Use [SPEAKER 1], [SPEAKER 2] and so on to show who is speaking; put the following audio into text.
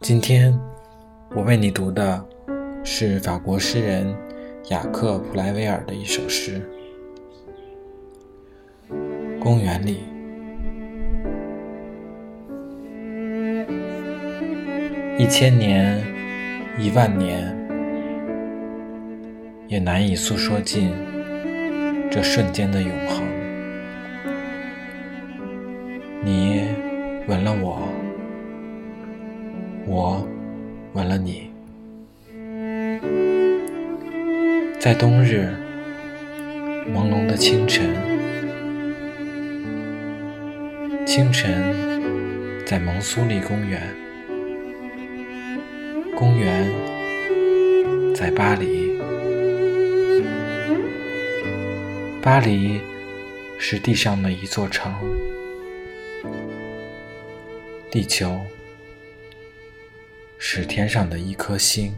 [SPEAKER 1] 今天我为你读的是法国诗人雅克·普莱维尔的一首诗《公园里》。一千年，一万年，也难以诉说尽这瞬间的永恒。你吻了我，我吻了你，在冬日朦胧的清晨，清晨在蒙苏利公园，公园在巴黎，巴黎是地上的一座城。地球是天上的一颗星。